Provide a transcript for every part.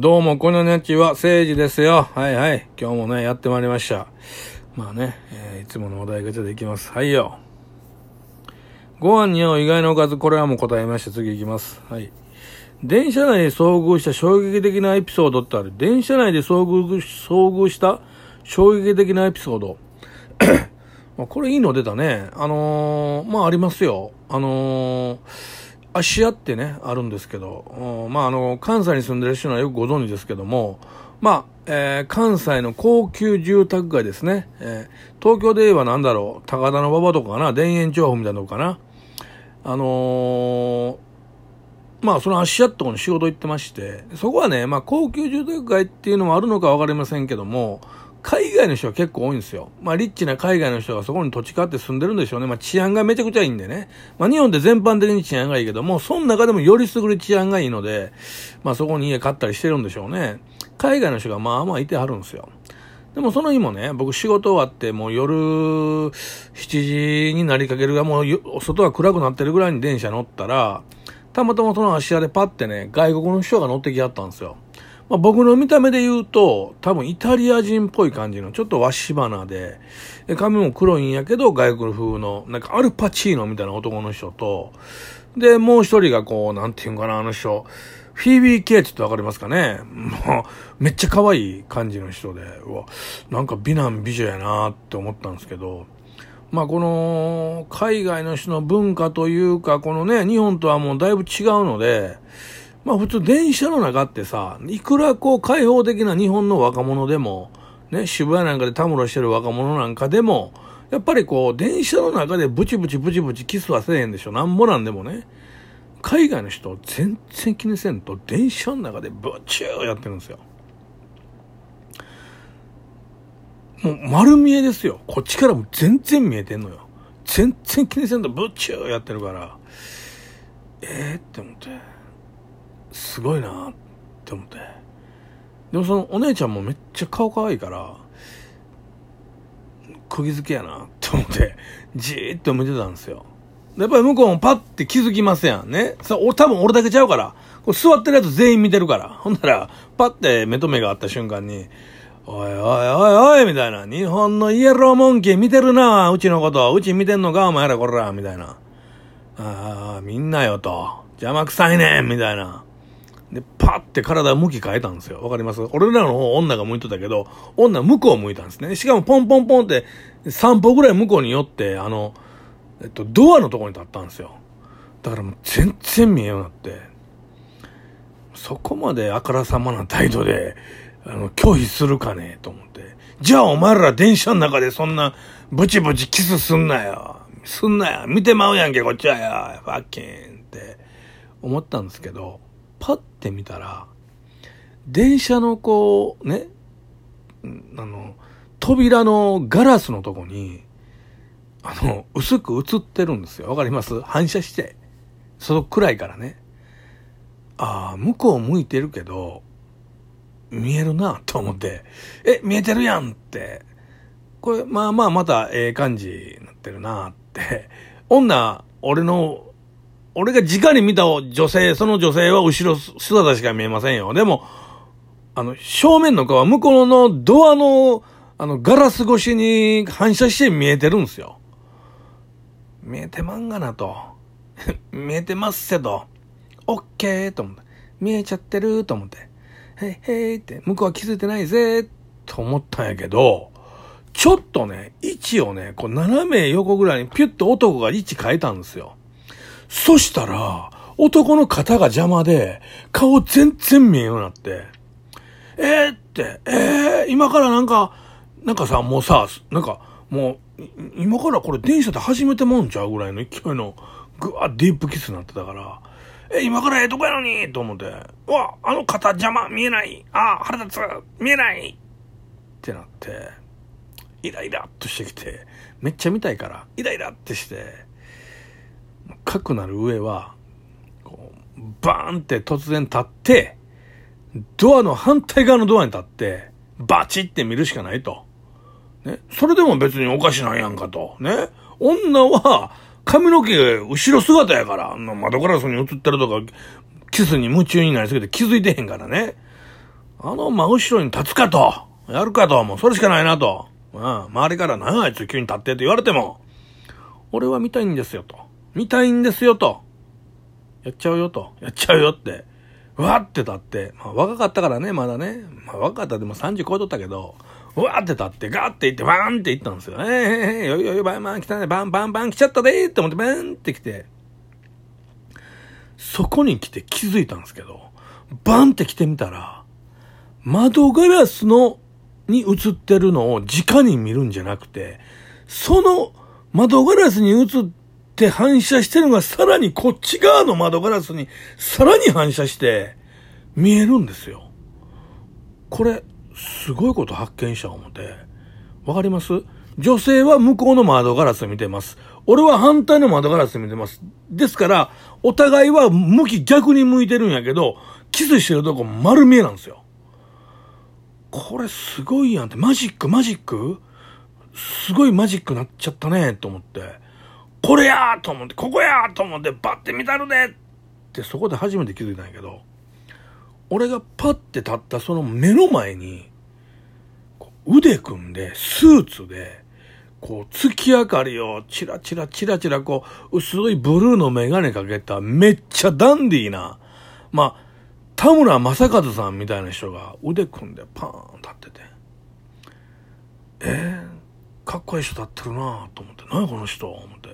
どうも、このねちは、聖治ですよ。はいはい。今日もね、やってまいりました。まあね、えー、いつものお題がちょっといきます。はいよ。ご飯に合う意外なおかず、これはもう答えまして、次いきます。はい。電車内で遭遇した衝撃的なエピソードってある。電車内で遭遇、遭遇した衝撃的なエピソード。これいいの出たね。あのー、まあありますよ。あのー芦屋ってね、あるんですけど、まあ、あの、関西に住んでる人はよくご存知ですけども、まあ、えー、関西の高級住宅街ですね。えー、東京で言えばなんだろう、高田の馬場とかかな、田園調布みたいなとこかな。あのー、まあ、その芦屋ってとこに仕事行ってまして、そこはね、まあ、高級住宅街っていうのもあるのかわかりませんけども、海外の人は結構多いんですよ。まあ、リッチな海外の人がそこに土地買って住んでるんでしょうね。まあ、治安がめちゃくちゃいいんでね。まあ、日本って全般的に治安がいいけども、その中でもより優れ治安がいいので、まあ、そこに家買ったりしてるんでしょうね。海外の人がまあまあいてはるんですよ。でもその日もね、僕仕事終わってもう夜7時になりかけるがもう外が暗くなってるぐらいに電車乗ったら、たまたまその足屋でパッてね、外国の人が乗ってきはったんですよ。まあ、僕の見た目で言うと、多分イタリア人っぽい感じの、ちょっとわし花で、髪も黒いんやけど、外国風の、なんかアルパチーノみたいな男の人と、で、もう一人がこう、なんていうんかな、あの人、フィービー・ケイツってわかりますかね？もう、めっちゃ可愛い感じの人で、うわ、なんか美男美女やなって思ったんですけど、まあこの、海外の人の文化というか、このね、日本とはもうだいぶ違うので、まあ普通電車の中ってさ、いくらこう開放的な日本の若者でも、ね、渋谷なんかでたむろしてる若者なんかでも、やっぱりこう、電車の中でブチブチブチブチキスはせえへんでしょ。なんぼなんでもね。海外の人全然気にせんと、電車の中でブチューやってるんですよ。もう丸見えですよ。こっちからも全然見えてんのよ。全然気にせんとブチューやってるから、ええー、って思って。すごいなって思って。でもそのお姉ちゃんもめっちゃ顔可愛いから、釘付けやなって思って、じーっと見てたんですよ。やっぱり向こうもパッて気づきますやんね。さ、多分俺だけちゃうから。これ座ってるやつ全員見てるから。ほんなら、パッて目と目が合った瞬間に、おいおいおいおいみたいな。日本のイエローモンキー見てるなうちのこと。うち見てんのかお前らこらみたいな。ああ、みんなよと。邪魔くさいねんみたいな。で、パって体向き変えたんですよ。わかります？俺らの方女が向いてたけど、女向こう向いたんですね。しかもポンポンポンって3歩ぐらい向こうに寄って、あの、えっと、ドアのとこに立ったんですよ。だからもう全然見えようになって、そこまであからさまな態度で、あの、拒否するかねと思って。じゃあお前ら電車の中でそんなブチブチキスすんなよ。すんなよ。見てまうやんけ、こっちはよ。ファッキンって思ったんですけど、パッて見たら、電車のこう、ね、あの、扉のガラスのとこに、あの、薄く映ってるんですよ。わかります？反射して。その暗いからね。ああ、向こう向いてるけど、見えるなと思って、え、見えてるやんって。これ、まあまあまたええ感じになってるなって。女、俺の俺が直に見た女性、その女性は後ろ姿しか見えませんよ。でも、あの、正面の顔は向こうのドアの、あの、ガラス越しに反射して見えてるんですよ。見えてまんがなと。見えてますせと。オッケーと思って。見えちゃってると思って。へいへいって、向こうは気づいてないぜと思ったんやけど、ちょっとね、位置をね、こう斜め横ぐらいにピュッと男が位置変えたんですよ。そしたら、男の肩が邪魔で、顔全然見えようになって、えー、って、えー、今からなんか、なんかさ、もうさ、なんか、もう、今からこれ電車で初めてもんちゃうぐらいの勢いの、ぐわディープキスになってたから、え、今からええとこやのにと思って、うわ、あの肩邪魔見えないあ、腹立つ見えないってなって、イライラっとしてきて、めっちゃ見たいから、イライラってして、かくなる上は、こう、バーンって突然立って、ドアの反対側のドアに立って、バチって見るしかないと。ね。それでも別におかしないやんかと。ね。女は、髪の毛後ろ姿やから、あの窓ガラスに映ってるとか、キスに夢中になりすぎて気づいてへんからね。あの真後ろに立つかと、やるかと、もうそれしかないなと。うん、周りから何あいつ急に立ってって言われても、俺は見たいんですよと。見たいんですよと。やっちゃうよと。やっちゃうよって。わって立って、まあ若かったからね、まだね。まあ若かったでも30超えとったけど、わって立って、ガーって行って、バーンって行ったんですよ。えー、えー、よいよいバンバン来たね、バンバンバン来ちゃったでーって思って、バーンって来て、そこに来て気づいたんですけど、バンって来てみたら、窓ガラスの、に映ってるのを直に見るんじゃなくて、その窓ガラスに映って反射してるのがさらにこっち側の窓ガラスにさらに反射して見えるんですよ。これ、すごいこと発見した思って。わかります？女性は向こうの窓ガラス見てます。俺は反対の窓ガラス見てます。ですから、お互いは向き逆に向いてるんやけど、キスしてるとこ丸見えなんですよ。これすごいやんって、マジックマジック？すごいマジックなっちゃったねと思って、これやーと思って、ここやーと思って、バッて見たるでってそこで初めて気づいたんやけど、俺がパッて立ったその目の前に、腕組んで、スーツで、こう、月明かりをチラチラチラチラこう、薄いブルーのメガネかけためっちゃダンディーな、まあ、田村正和さんみたいな人が腕組んでパーン立ってて、えー、かっこいい人立ってるなと思って、何この人思って。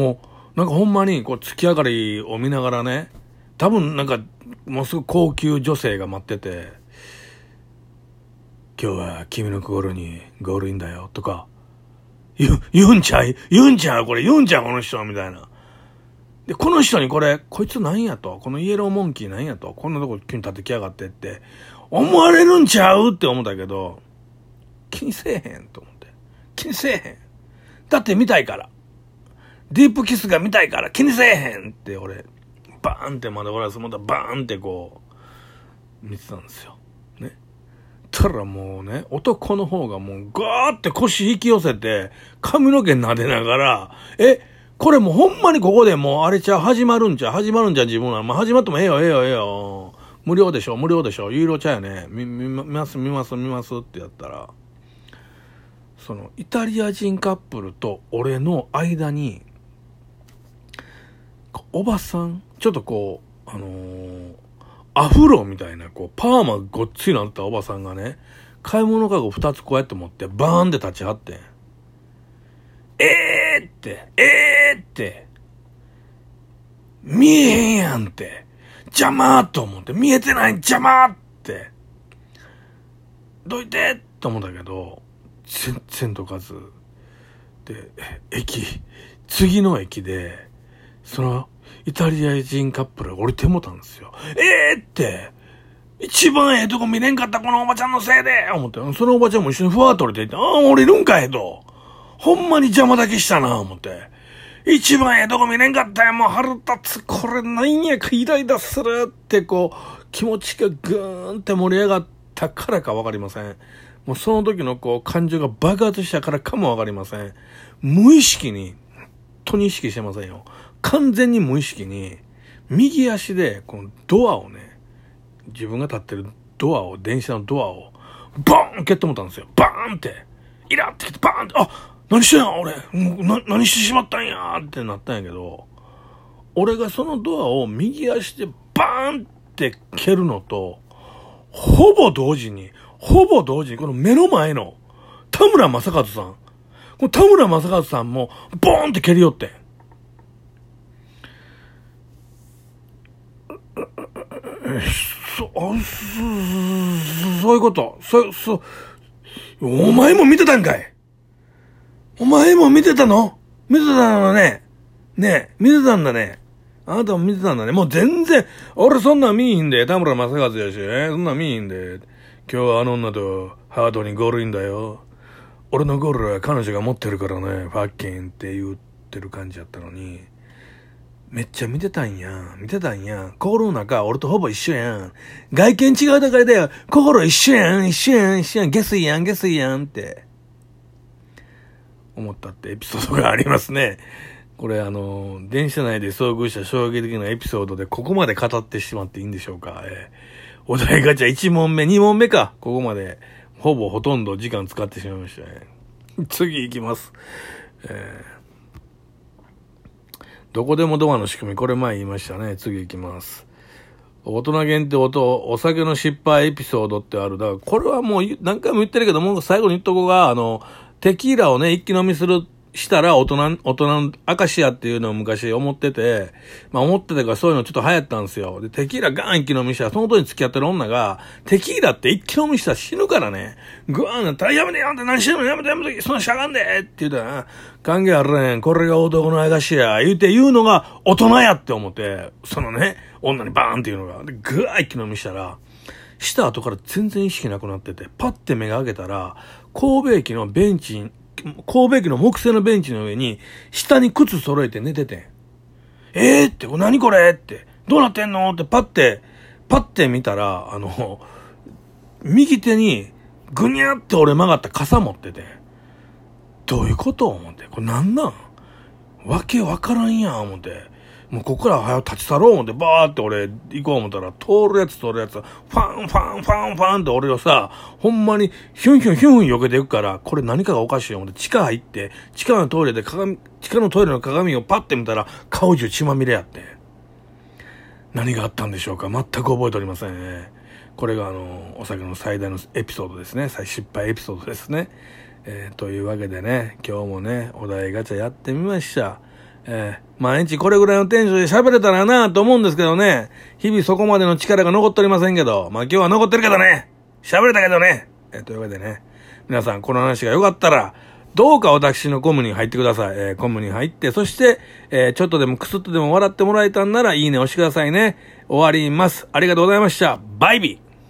もう、なんかほんまにこう月明かりを見ながらね、多分なんか、もうすぐ高級女性が待ってて、今日は君の心にゴールインだよとか、言、言うんちゃう？言うんちゃう？これ言うんちゃう？この人みたいな。で、この人にこれ、こいつなんやと、このイエローモンキーなんやと、こんなとこ急に立てきやがってって、思われるんちゃう？って思ったけど、気にせえへんと思って。気にせえへん。だって見たいから。ディープキスが見たいから気にせえへんって俺、バーンって窓ガラスまたバーンってこう、見てたんですよ。ね。たらもうね、男の方がもうガーって腰引き寄せて、髪の毛撫でながら、え、これもうほんまにここでもうあれちゃう、始まるんちゃう、始まるんじゃう自分は。まあ、始まってもええよ、ええよ、ええよ。無料でしょ、無料でしょ、有料ちゃうよね。見、見ます、見ます、見ますってやったら、その、イタリア人カップルと俺の間に、おばさん、ちょっとこう、あのー、アフロみたいな、こう、パーマごっついなったおばさんがね、買い物かご二つこうやって持って、バーンって立ちはってん。えーって、えーって、見えへんやんって、邪魔と思って、見えてない邪魔って、どいてと思ったけど、全然どかず。で、駅、次の駅で、その、イタリア人カップルが降りてもたんですよ。ええー、って、一番ええとこ見れんかったこのおばちゃんのせいで思って、そのおばちゃんも一緒にふわっと降りていって、ああ、降りるんかいと。ほんまに邪魔だけしたな、思って。一番ええとこ見れんかったよ、もう腹立つ。これなんやかイライラするってこう、気持ちがぐーんって盛り上がったからかわかりません。もうその時のこう、感情が爆発したからかもわかりません。無意識に、本当に意識してませんよ。完全に無意識に、右足でこのドアをね、自分が立ってるドアを、電車のドアを、ボーン蹴って思ったんですよ。バーンって。イラってきてバーンって、あ何してんや俺な、何してしまったんや？ってなったんやけど、俺がそのドアを右足でバーンって蹴るのと、ほぼ同時に、ほぼ同時に、この目の前の田村正和さん、この田村正和さんもボーンって蹴り寄ってん。そ、そ、そういうこと。そ、そ、お前も見てたんかいお前も見てたの？見てたのね。ね見てたんだね。あなたも見てたんだね。もう全然、俺そんなん見いひんで、田村正和やし、そんなん見いひんで。今日はあの女とハードにゴールインだよ。俺のゴールは彼女が持ってるからね、ファッキンって言ってる感じやったのに。めっちゃ見てたんや。見てたんや。心の中、俺とほぼ一緒やん。外見違うだけで、心一緒やん、一緒やん、一緒やん、下水やん、下水やんって。思ったってエピソードがありますね。これあの、電車内で遭遇した衝撃的なエピソードでここまで語ってしまっていいんでしょうか。えー、お題ガチャ1問目、2問目か。ここまで、ほぼほとんど時間使ってしまいましたね。次行きます。えー、どこでもドアの仕組み、これ前言いましたね。次行きます。大人限定音、お酒の失敗エピソードってある。だから、これはもう何回も言ってるけど、もう最後に言っとこうが、あの、テキーラをね、一気飲みするしたら大人、大人のアシアっていうのを昔思ってて、まあ思ってたからそういうのちょっと流行ったんですよ。で、テキーラガーン一気飲みしたら、その時に付き合ってる女が、テキーラって一気飲みしたら死ぬからね、グワーンなったら、やめてやめて何してんのやめてやめて、そんなしゃがんでって言うたら、関係あるねん、これが男のアシア、言うて言うのが大人やって思って、そのね、女にバーンっていうのが、で、グワー一気飲みしたら、した後から全然意識なくなってて、パッて目が開けたら、神戸駅のベンチ神戸駅の木製のベンチの上に、下に靴揃えて寝てて。えーって、何これって、どうなってんのってパッて、パッて見たら、あの、右手に、ぐにゃって俺曲がった傘持ってて、どういうこと思って、これなんなん？わけわからんやん、思って。もうここから早立ち去ろう思って、バーって俺行こう思ったら、通るやつ通るやつ、ファンファンファンファンって俺をさ、ほんまにヒュンヒュンヒュン避けていくから、これ何かがおかしい思って、地下入って、地下のトイレで鏡、地下のトイレの鏡をパッて見たら、顔中血まみれやって。何があったんでしょうか？全く覚えておりませんね。これがあの、お酒の最大のエピソードですね。最失敗エピソードですね。えー、というわけでね、今日もね、お題ガチャやってみました。えー、毎日これぐらいのテンションで喋れたらなと思うんですけどね。日々そこまでの力が残っておりませんけど。まあ今日は残ってるけどね。喋れたけどね。えー、というわけでね。皆さんこの話が良かったら、どうか私のコムに入ってください。えー、コムに入って、そして、えー、ちょっとでもクスッとでも笑ってもらえたんなら、いいね押してくださいね。終わります。ありがとうございました。バイビー